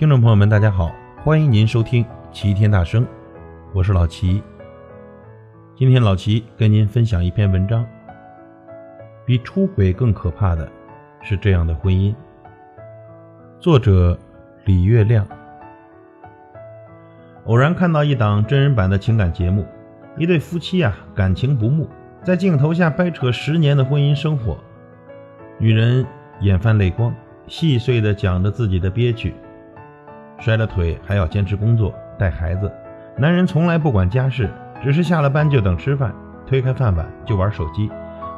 听众朋友们，大家好，欢迎您收听齐天大圣，我是老齐。今天老齐跟您分享一篇文章，比出轨更可怕的是这样的婚姻。作者李月亮。偶然看到一档真人版的情感节目，一对夫妻啊感情不睦，在镜头下掰扯十年的婚姻生活，女人眼泛泪光，细碎的讲着自己的憋屈。摔了腿还要坚持工作带孩子，男人从来不管家事，只是下了班就等吃饭，推开饭碗就玩手机，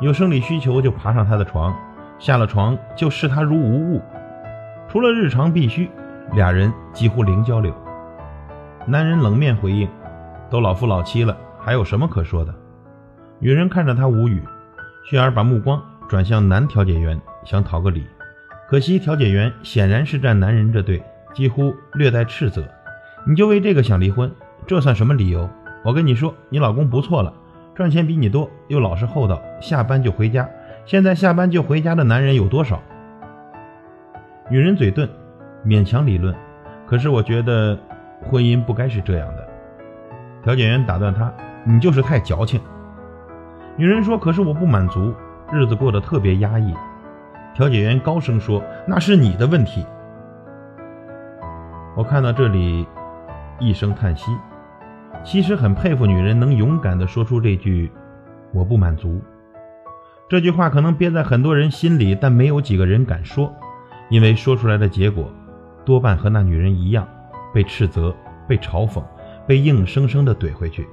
有生理需求就爬上他的床，下了床就视他如无物。除了日常必须，俩人几乎零交流。男人冷面回应：“都老夫老妻了，还有什么可说的？”女人看着他无语，继而把目光转向男调解员，想讨个理。可惜调解员显然是站男人这队。几乎略带斥责，你就为这个想离婚？这算什么理由？我跟你说，你老公不错了，赚钱比你多，又老实厚道，下班就回家。现在下班就回家的男人有多少？女人嘴钝，勉强理论。可是我觉得婚姻不该是这样的。调解员打断他：“你就是太矫情。”女人说：“可是我不满足，日子过得特别压抑。”调解员高声说：“那是你的问题。”我看到这里，一声叹息。其实很佩服女人能勇敢地说出这句“我不满足”。这句话可能憋在很多人心里，但没有几个人敢说，因为说出来的结果多半和那女人一样，被斥责、被嘲讽、被硬生生地怼回去。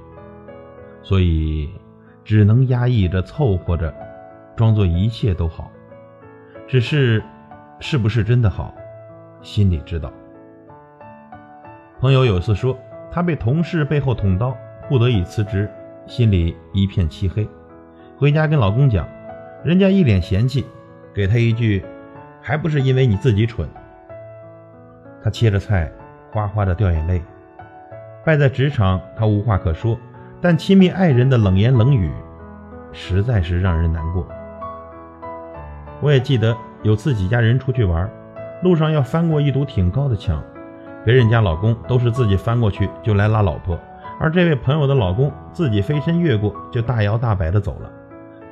所以只能压抑着、凑合着，装作一切都好。只是，是不是真的好，心里知道。朋友有次说，他被同事背后捅刀，不得已辞职，心里一片漆黑。回家跟老公讲，人家一脸嫌弃，给他一句：“还不是因为你自己蠢。”他切着菜，哗哗的掉眼泪。败在职场，他无话可说，但亲密爱人的冷言冷语，实在是让人难过。我也记得有次几家人出去玩，路上要翻过一堵挺高的墙。别人家老公都是自己翻过去就来拉老婆，而这位朋友的老公自己飞身越过就大摇大摆的走了。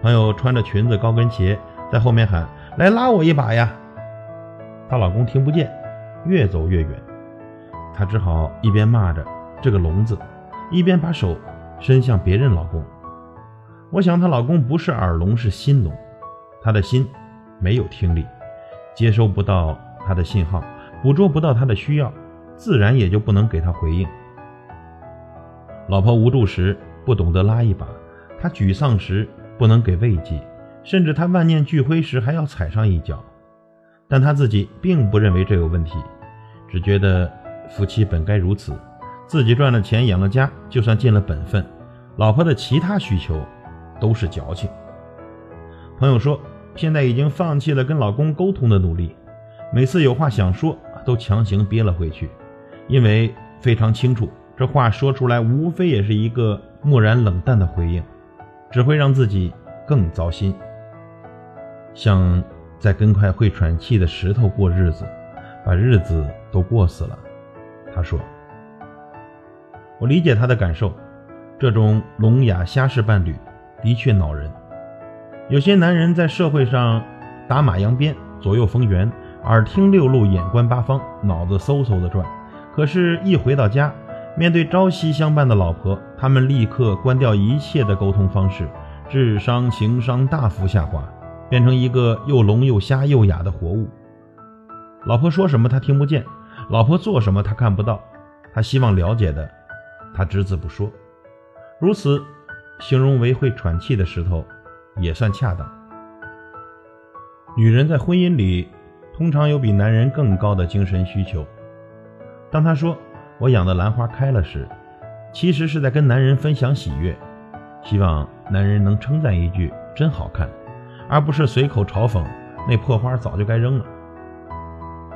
朋友穿着裙子高跟鞋在后面喊：“来拉我一把呀！”她老公听不见，越走越远。她只好一边骂着这个聋子，一边把手伸向别人老公。我想她老公不是耳聋，是心聋，他的心没有听力，接收不到她的信号，捕捉不到她的需要。自然也就不能给他回应。老婆无助时不懂得拉一把，他沮丧时不能给慰藉，甚至他万念俱灰时还要踩上一脚。但他自己并不认为这有问题，只觉得夫妻本该如此，自己赚了钱养了家，就算尽了本分。老婆的其他需求都是矫情。朋友说，现在已经放弃了跟老公沟通的努力，每次有话想说，都强行憋了回去。因为非常清楚，这话说出来无非也是一个漠然冷淡的回应，只会让自己更糟心。像在跟块会喘气的石头过日子，把日子都过死了。他说：“我理解他的感受，这种聋哑瞎式伴侣的确恼人。有些男人在社会上打马扬鞭，左右逢源，耳听六路，眼观八方，脑子嗖嗖的转。”可是，一回到家，面对朝夕相伴的老婆，他们立刻关掉一切的沟通方式，智商、情商大幅下滑，变成一个又聋又瞎又哑的活物。老婆说什么他听不见，老婆做什么他看不到，他希望了解的，他只字不说。如此，形容为会喘气的石头，也算恰当。女人在婚姻里，通常有比男人更高的精神需求。当她说“我养的兰花开了”时，其实是在跟男人分享喜悦，希望男人能称赞一句“真好看”，而不是随口嘲讽“那破花早就该扔了”。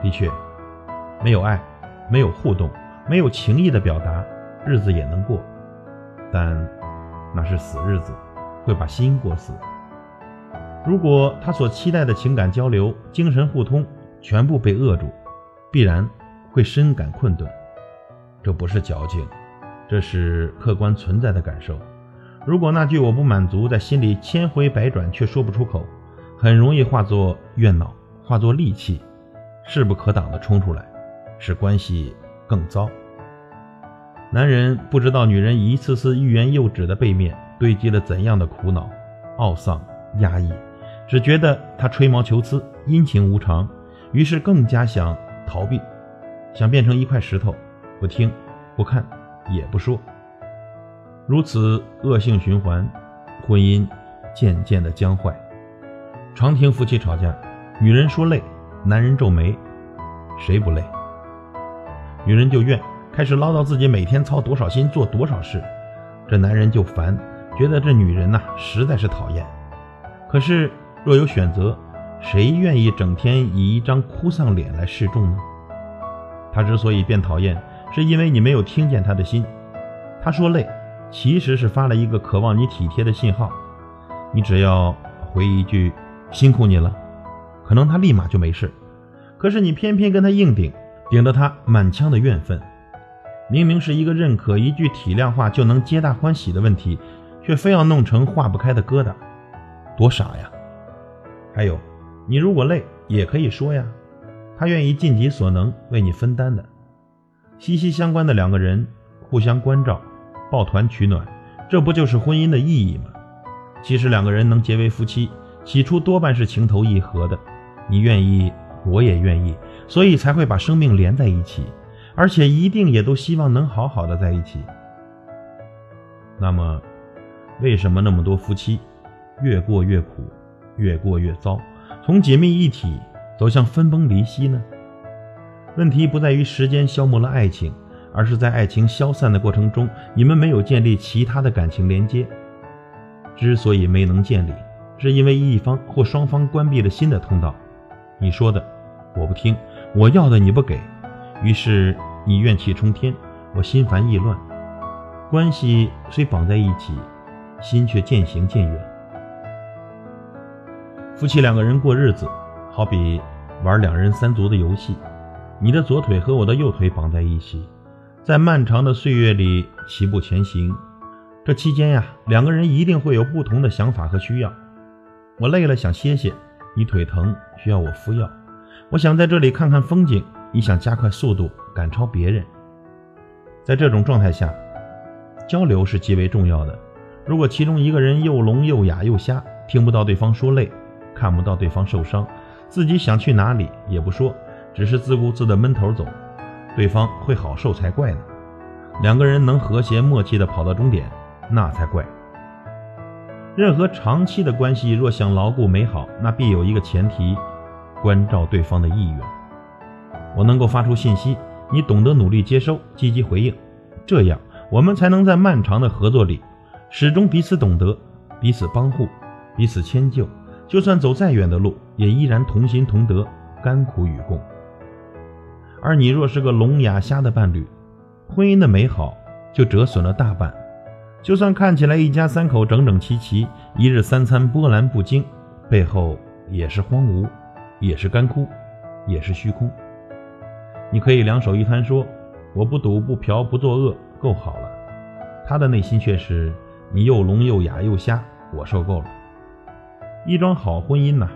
的确，没有爱，没有互动，没有情谊的表达，日子也能过，但那是死日子，会把心过死。如果他所期待的情感交流、精神互通全部被扼住，必然。会深感困顿。这不是矫情，这是客观存在的感受。如果那句我不满足在心里千回百转却说不出口，很容易化作怨恼，化作戾气，势不可挡地冲出来，使关系更糟。男人不知道女人一次次欲言又止的背面堆积了怎样的苦恼、懊丧、压抑，只觉得她吹毛求疵、阴晴无常，于是更加想逃避，想变成一块石头，不听、不看、也不说。如此恶性循环，婚姻渐渐的僵坏。常听夫妻吵架，女人说累，男人皱眉，谁不累？女人就怨，开始唠叨自己每天操多少心做多少事，这男人就烦，觉得这女人呐实在是讨厌。可是若有选择，谁愿意整天以一张哭丧脸来示众呢？他之所以变讨厌，是因为你没有听见他的心。他说累。其实是发了一个渴望你体贴的信号，你只要回一句“辛苦你了”，可能他立马就没事。可是你偏偏跟他硬顶，顶得他满腔的怨愤。明明是一个认可、一句体谅话就能皆大欢喜的问题，却非要弄成化不开的疙瘩，多傻呀！还有，你如果累也可以说呀，他愿意尽己所能为你分担的。息息相关的两个人互相关照。抱团取暖，这不就是婚姻的意义吗？其实两个人能结为夫妻，起初多半是情投意合的，你愿意，我也愿意，所以才会把生命连在一起，而且一定也都希望能好好的在一起。那么，为什么那么多夫妻越过越苦，越过越糟，从紧密一体走向分崩离析呢？问题不在于时间消磨了爱情。而是在爱情消散的过程中，你们没有建立其他的感情连接。之所以没能建立，是因为一方或双方关闭了新的通道。你说的我不听，我要的你不给，于是你怨气冲天，我心烦意乱。关系虽绑在一起，心却渐行渐远。夫妻两个人过日子，好比玩两人三足的游戏，你的左腿和我的右腿绑在一起。在漫长的岁月里齐步前行，这期间呀，两个人一定会有不同的想法和需要。我累了想歇歇，你腿疼需要我敷药；我想在这里看看风景，你想加快速度赶超别人。在这种状态下，交流是极为重要的。如果其中一个人又聋又哑又瞎，听不到对方说累，看不到对方受伤，自己想去哪里也不说，只是自顾自的闷头走。对方会好受才怪呢。两个人能和谐默契地跑到终点，那才怪。任何长期的关系若想牢固美好，那必有一个前提：关照对方的意愿。我能够发出信息，你懂得努力接收、积极回应，这样我们才能在漫长的合作里，始终彼此懂得、彼此帮护、彼此迁就。就算走再远的路，也依然同心同德，甘苦与共。而你若是个聋哑瞎的伴侣，婚姻的美好就折损了大半。就算看起来一家三口整整齐齐，一日三餐波澜不惊，背后也是荒芜，也是干枯，也是虚空。你可以两手一摊说：“我不赌不嫖不作恶，够好了。”他的内心却是：“你又聋又哑又瞎，我受够了。”一桩好婚姻呐，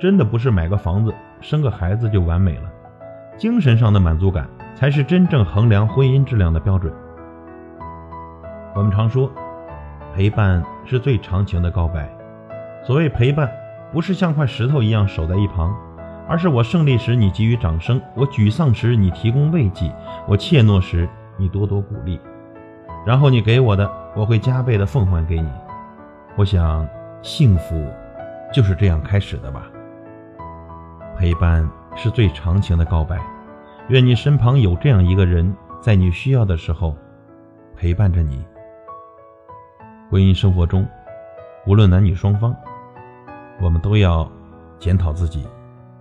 真的不是买个房子、生个孩子就完美了。精神上的满足感才是真正衡量婚姻质量的标准。我们常说，陪伴是最长情的告白。所谓陪伴，不是像块石头一样守在一旁，而是我胜利时你给予掌声，我沮丧时你提供慰藉，我怯懦时你多多鼓励，然后你给我的，我会加倍的奉还给你。我想，幸福就是这样开始的吧。陪伴。是最长情的告白，愿你身旁有这样一个人，在你需要的时候陪伴着你。婚姻生活中，无论男女双方，我们都要检讨自己，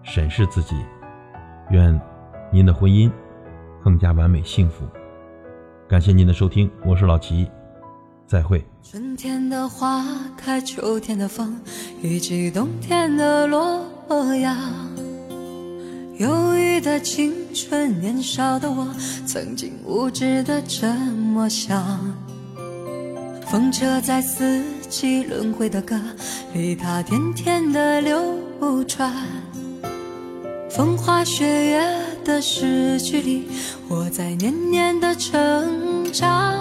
审视自己。愿您的婚姻更加完美幸福。感谢您的收听，我是老齐，再会。春天的花开，秋天的风，以及冬天的落阳。忧郁的青春，年少的我曾经无知的这么想。风车在四季轮回的歌里，它甜甜的流转。风花雪月的诗句里，我在年年的成长。